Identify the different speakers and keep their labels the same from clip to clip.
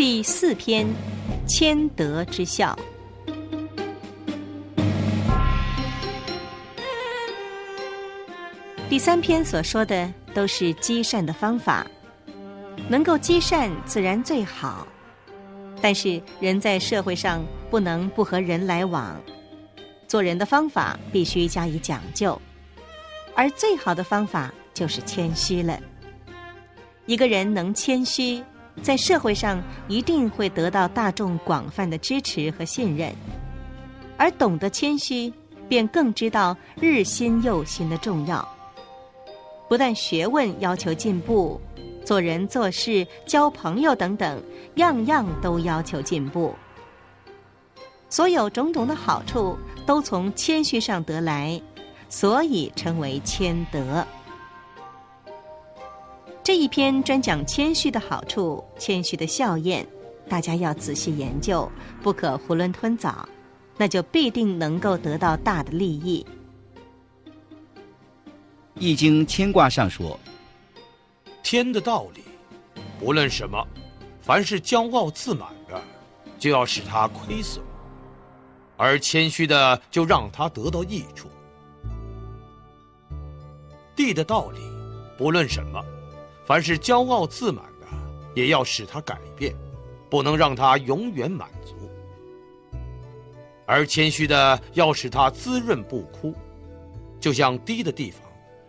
Speaker 1: 第四篇，谦德之孝。第三篇所说的都是积善的方法，能够积善自然最好。但是人在社会上不能不和人来往，做人的方法必须加以讲究，而最好的方法就是谦虚了。一个人能谦虚，在社会上一定会得到大众广泛的支持和信任，而懂得谦虚，便更知道日新又新的重要。不但学问要求进步，做人做事、交朋友等等，样样都要求进步。所有种种的好处都从谦虚上得来，所以称为谦德。这一篇专讲谦虚的好处、谦虚的效验，大家要仔细研究，不可囫囵吞枣，那就必定能够得到大的利益。
Speaker 2: 《易经》牵卦上说：“
Speaker 3: 天的道理，不论什么，凡是骄傲自满的，就要使他亏损；而谦虚的，就让他得到益处。地的道理，不论什么，凡是骄傲自满的，也要使他改变，不能让他永远满足；而谦虚的，要使他滋润不枯，就像低的地方。”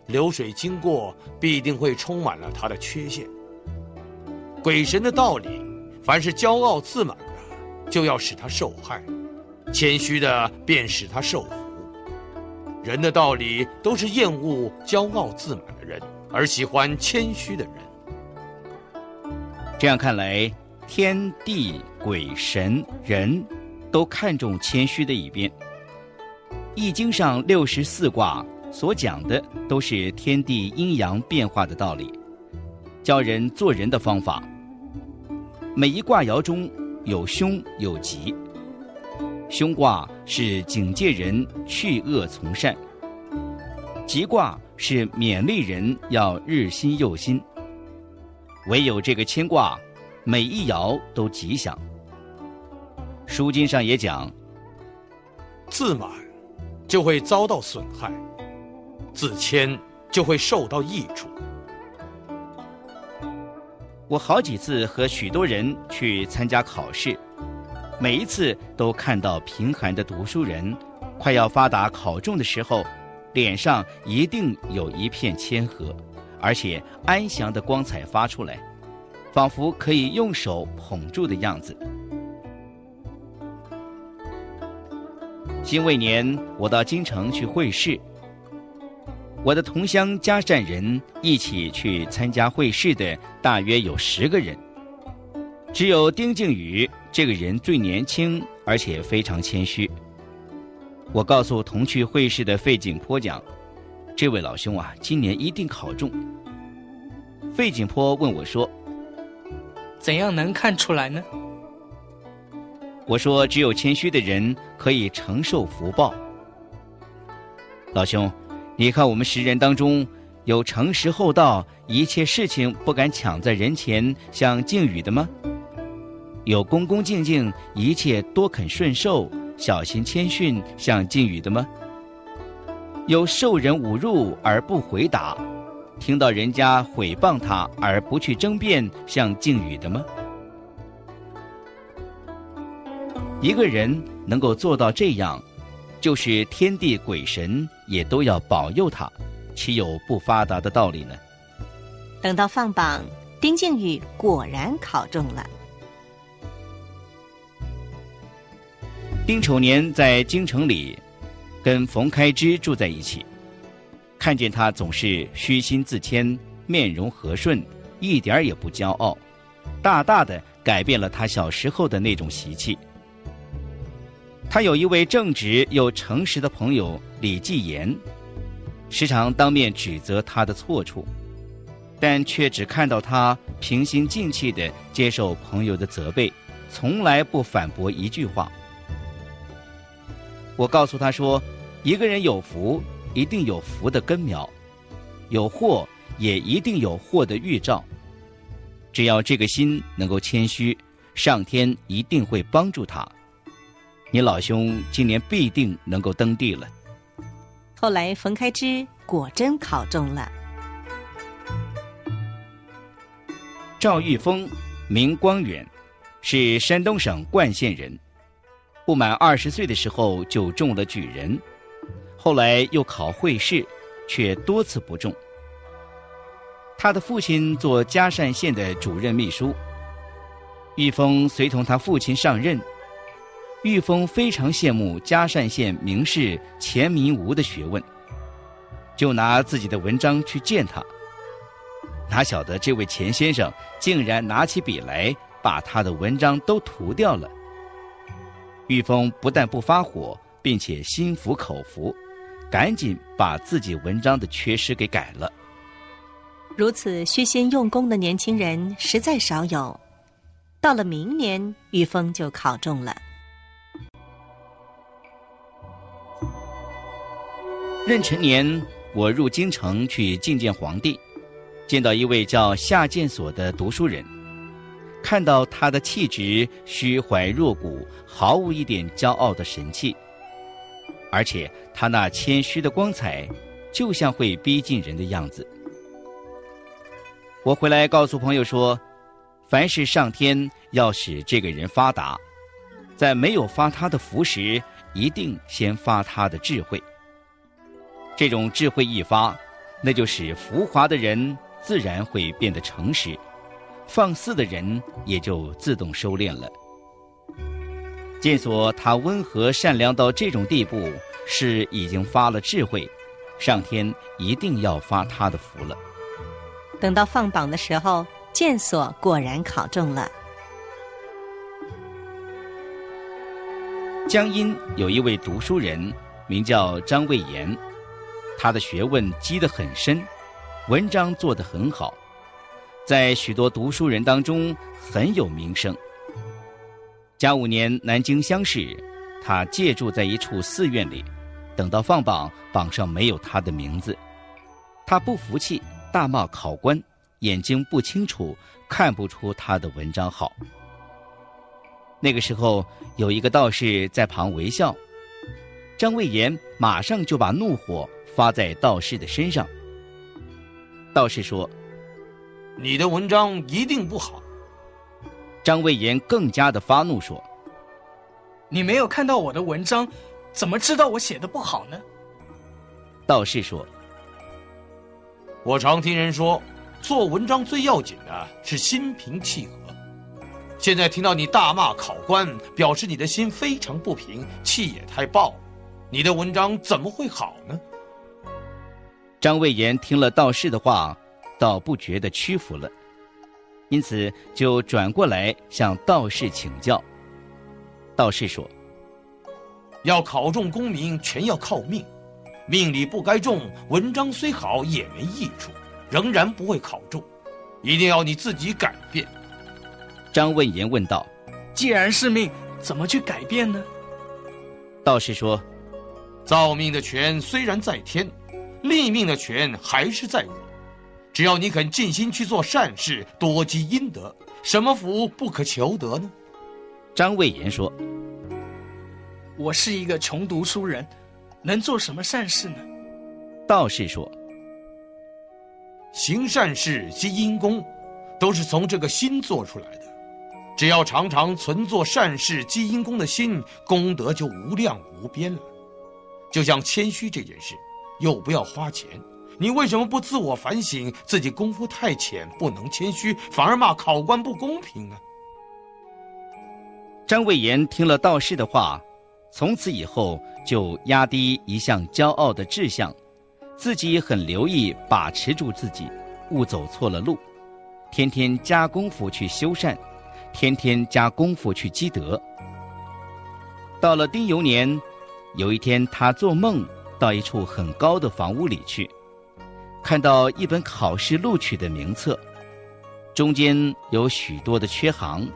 Speaker 3: 流水经过，必定会充满了他的缺陷。鬼神的道理，凡是骄傲自满的，就要使他受害；谦虚的，便使他受福。人的道理，都是厌恶骄傲自满的人，而喜欢谦虚的人。
Speaker 2: 这样看来，天地鬼神人都看重谦虚的一边。易经上六十四卦。所讲的都是天地阴阳变化的道理，教人做人的方法。每一卦爻中有凶有吉，凶卦是警戒人去恶从善，吉卦是勉励人要日新又新。唯有这个牵挂，每一爻都吉祥。书经上也讲，
Speaker 3: 自满就会遭到损害。自谦就会受到益处。
Speaker 2: 我好几次和许多人去参加考试，每一次都看到贫寒的读书人，快要发达考中的时候，脸上一定有一片谦和，而且安详的光彩发出来，仿佛可以用手捧住的样子。辛未年，我到京城去会试。我的同乡嘉善人一起去参加会试的大约有十个人，只有丁靖宇这个人最年轻，而且非常谦虚。我告诉同去会试的费景坡讲：“这位老兄啊，今年一定考中。”费景坡问我说：“
Speaker 4: 怎样能看出来呢？”
Speaker 2: 我说：“只有谦虚的人可以承受福报。”老兄。你看，我们十人当中，有诚实厚道、一切事情不敢抢在人前像靖宇的吗？有恭恭敬敬、一切多肯顺受、小心谦逊像靖宇的吗？有受人侮辱而不回答，听到人家毁谤他而不去争辩像靖宇的吗？一个人能够做到这样。就是天地鬼神也都要保佑他，岂有不发达的道理呢？
Speaker 1: 等到放榜，丁靖宇果然考中了。
Speaker 2: 丁丑年在京城里，跟冯开之住在一起，看见他总是虚心自谦，面容和顺，一点也不骄傲，大大的改变了他小时候的那种习气。他有一位正直又诚实的朋友李继言，时常当面指责他的错处，但却只看到他平心静气地接受朋友的责备，从来不反驳一句话。我告诉他说：“一个人有福，一定有福的根苗；有祸，也一定有祸的预兆。只要这个心能够谦虚，上天一定会帮助他。你老兄今年必定能够登第了。
Speaker 1: 后来，冯开之果真考中了。
Speaker 2: 赵玉峰，名光远，是山东省冠县人。不满二十岁的时候就中了举人，后来又考会试，却多次不中。他的父亲做嘉善县的主任秘书，玉峰随同他父亲上任。玉峰非常羡慕嘉善县名士钱民吾的学问，就拿自己的文章去见他。哪晓得这位钱先生竟然拿起笔来，把他的文章都涂掉了。玉峰不但不发火，并且心服口服，赶紧把自己文章的缺失给改了。
Speaker 1: 如此虚心用功的年轻人实在少有。到了明年，玉峰就考中了。
Speaker 2: 壬辰年，我入京城去觐见皇帝。见到一位叫夏建所的读书人，看到他的气质虚怀若谷，毫无一点骄傲的神气，而且他那谦虚的光彩，就像会逼近人的样子。我回来告诉朋友说，凡是上天要使这个人发达，在没有发他的福时，一定先发他的智慧。这种智慧一发，那就使浮华的人。自然会变得诚实，放肆的人也就自动收敛了。见所他温和善良到这种地步，是已经发了智慧，上天一定要发他的福了。
Speaker 1: 等到放榜的时候，见所果然考中了。
Speaker 2: 江阴有一位读书人，名叫张魏延，他的学问积得很深。文章做得很好，在许多读书人当中很有名声。甲午年南京乡试，他借住在一处寺院里，等到放榜，榜上没有他的名字，他不服气，大骂考官眼睛不清楚，看不出他的文章好。那个时候有一个道士在旁微笑，张魏延马上就把怒火发在道士的身上。道士说：“
Speaker 3: 你的文章一定不好。”
Speaker 2: 张魏延更加的发怒说：“
Speaker 4: 你没有看到我的文章，怎么知道我写的不好呢？”
Speaker 2: 道士说：“
Speaker 3: 我常听人说，做文章最要紧的是心平气和。现在听到你大骂考官，表示你的心非常不平，气也太爆，你的文章怎么会好呢？”
Speaker 2: 张魏延听了道士的话，倒不觉得屈服了，因此就转过来向道士请教。道士说：“
Speaker 3: 要考中功名，全要靠命，命里不该中，文章虽好也没益处，仍然不会考中，一定要你自己改变。”
Speaker 2: 张问言问道：“
Speaker 4: 既然是命，怎么去改变呢？”
Speaker 2: 道士说：“
Speaker 3: 造命的权虽然在天。”立命的权还是在我，只要你肯尽心去做善事，多积阴德，什么福不可求得呢？
Speaker 2: 张魏延说：“
Speaker 4: 我是一个穷读书人，能做什么善事呢？”
Speaker 2: 道士说：“
Speaker 3: 行善事积阴功，都是从这个心做出来的。只要常常存做善事积阴功的心，功德就无量无边了。就像谦虚这件事。”又不要花钱，你为什么不自我反省？自己功夫太浅，不能谦虚，反而骂考官不公平呢？
Speaker 2: 张魏延听了道士的话，从此以后就压低一向骄傲的志向，自己很留意把持住自己，勿走错了路，天天加功夫去修善，天天加功夫去积德。到了丁酉年，有一天他做梦。到一处很高的房屋里去，看到一本考试录取的名册，中间有许多的缺行，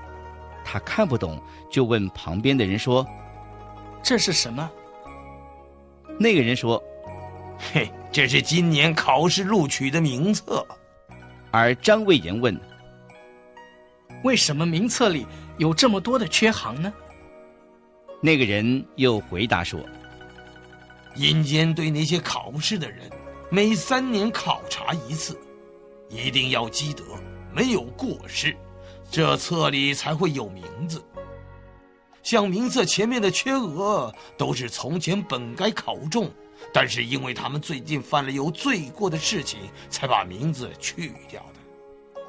Speaker 2: 他看不懂，就问旁边的人说：“
Speaker 4: 这是什么？”
Speaker 2: 那个人说：“
Speaker 3: 嘿，这是今年考试录取的名册。”
Speaker 2: 而张魏延问：“
Speaker 4: 为什么名册里有这么多的缺行呢？
Speaker 2: 那个人又回答说：“
Speaker 3: 阴间对那些考试的人，每三年考察一次，一定要积德，没有过失，这册里才会有名字。像名册前面的缺额，都是从前本该考中，但是因为他们最近犯了有罪过的事情，才把名字去掉的。”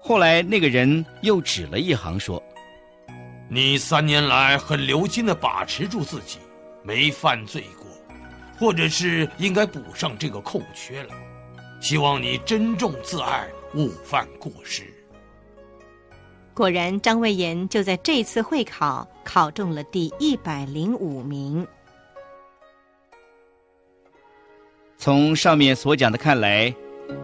Speaker 2: 后来那个人又指了一行说。
Speaker 3: 你三年来很留心的把持住自己，没犯罪过，或者是应该补上这个空缺了。希望你珍重自爱，勿犯过失。
Speaker 1: 果然，张魏言就在这次会考考中了第一百零五名。
Speaker 2: 从上面所讲的看来，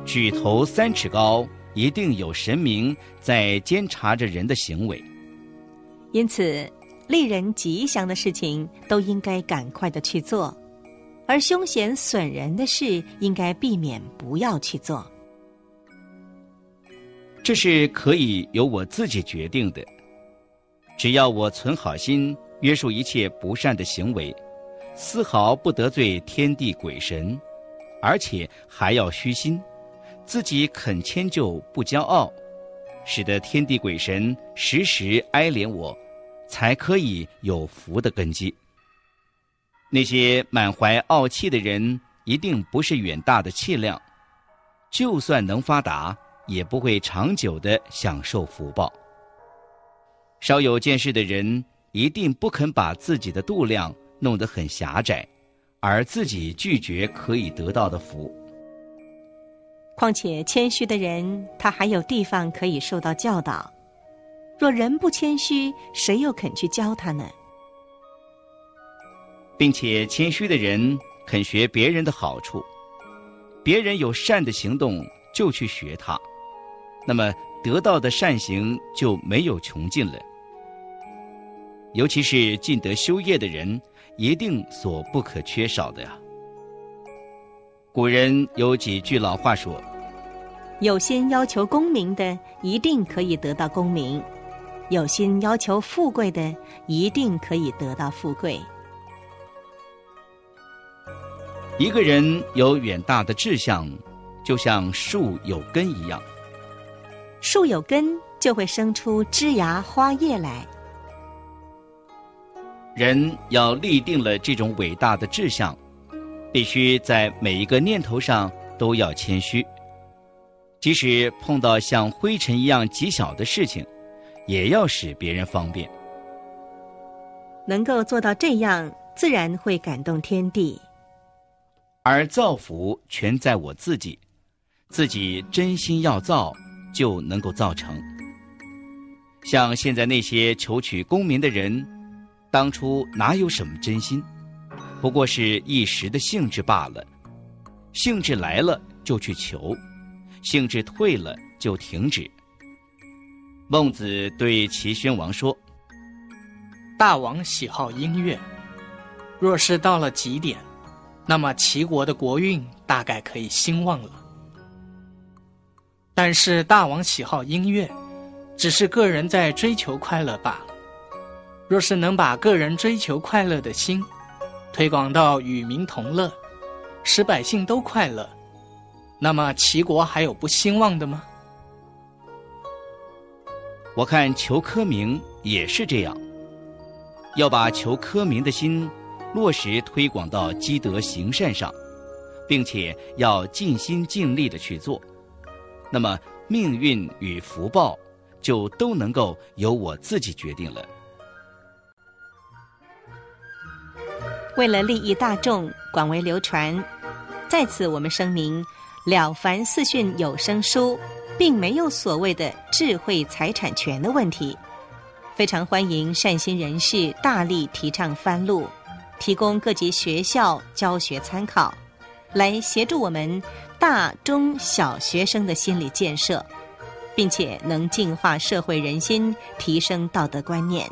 Speaker 2: 举头三尺高，一定有神明在监察着人的行为。
Speaker 1: 因此，令人吉祥的事情都应该赶快的去做，而凶险损人的事应该避免不要去做。
Speaker 2: 这是可以由我自己决定的。只要我存好心，约束一切不善的行为，丝毫不得罪天地鬼神，而且还要虚心，自己肯迁就，不骄傲，使得天地鬼神时时哀怜我。才可以有福的根基。那些满怀傲气的人，一定不是远大的气量，就算能发达，也不会长久的享受福报。稍有见识的人，一定不肯把自己的度量弄得很狭窄，而自己拒绝可以得到的福。
Speaker 1: 况且谦虚的人，他还有地方可以受到教导。若人不谦虚，谁又肯去教他呢？
Speaker 2: 并且谦虚的人肯学别人的好处，别人有善的行动就去学他，那么得到的善行就没有穷尽了。尤其是尽德修业的人，一定所不可缺少的呀。古人有几句老话说：“
Speaker 1: 有心要求功名的，一定可以得到功名。”有心要求富贵的，一定可以得到富贵。
Speaker 2: 一个人有远大的志向，就像树有根一样。
Speaker 1: 树有根，就会生出枝芽花叶来。
Speaker 2: 人要立定了这种伟大的志向，必须在每一个念头上都要谦虚，即使碰到像灰尘一样极小的事情。也要使别人方便，
Speaker 1: 能够做到这样，自然会感动天地。
Speaker 2: 而造福全在我自己，自己真心要造，就能够造成。像现在那些求取功名的人，当初哪有什么真心？不过是一时的兴致罢了。兴致来了就去求，兴致退了就停止。孟子对齐宣王说：“
Speaker 4: 大王喜好音乐，若是到了极点，那么齐国的国运大概可以兴旺了。但是大王喜好音乐，只是个人在追求快乐罢了。若是能把个人追求快乐的心推广到与民同乐，使百姓都快乐，那么齐国还有不兴旺的吗？”
Speaker 2: 我看求科名也是这样，要把求科名的心落实推广到积德行善上，并且要尽心尽力的去做，那么命运与福报就都能够由我自己决定了。
Speaker 1: 为了利益大众，广为流传，在此我们声明：《了凡四训》有声书。并没有所谓的智慧财产权的问题，非常欢迎善心人士大力提倡翻录，提供各级学校教学参考，来协助我们大中小学生的心理建设，并且能净化社会人心，提升道德观念。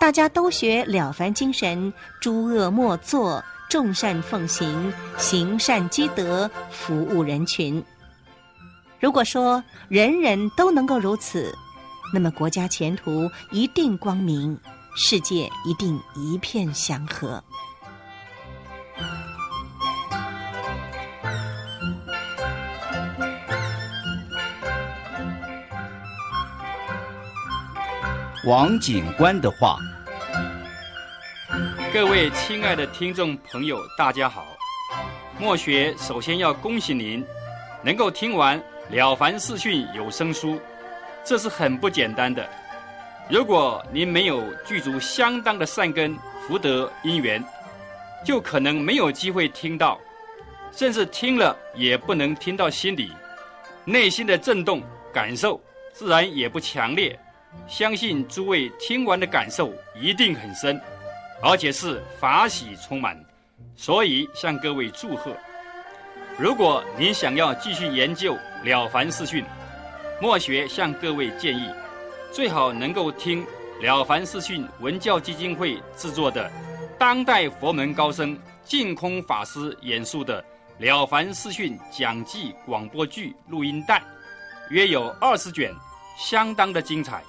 Speaker 1: 大家都学了凡精神，诸恶莫作，众善奉行，行善积德，服务人群。如果说人人都能够如此，那么国家前途一定光明，世界一定一片祥和。
Speaker 2: 王警官的话。
Speaker 5: 各位亲爱的听众朋友，大家好。墨学首先要恭喜您，能够听完《了凡四训》有声书，这是很不简单的。如果您没有具足相当的善根福德因缘，就可能没有机会听到，甚至听了也不能听到心里，内心的震动感受自然也不强烈。相信诸位听完的感受一定很深，而且是法喜充满，所以向各位祝贺。如果您想要继续研究《了凡四训》，墨学向各位建议，最好能够听《了凡四训》文教基金会制作的当代佛门高僧净空法师演述的《了凡四训》讲记广播剧录音带，约有二十卷，相当的精彩。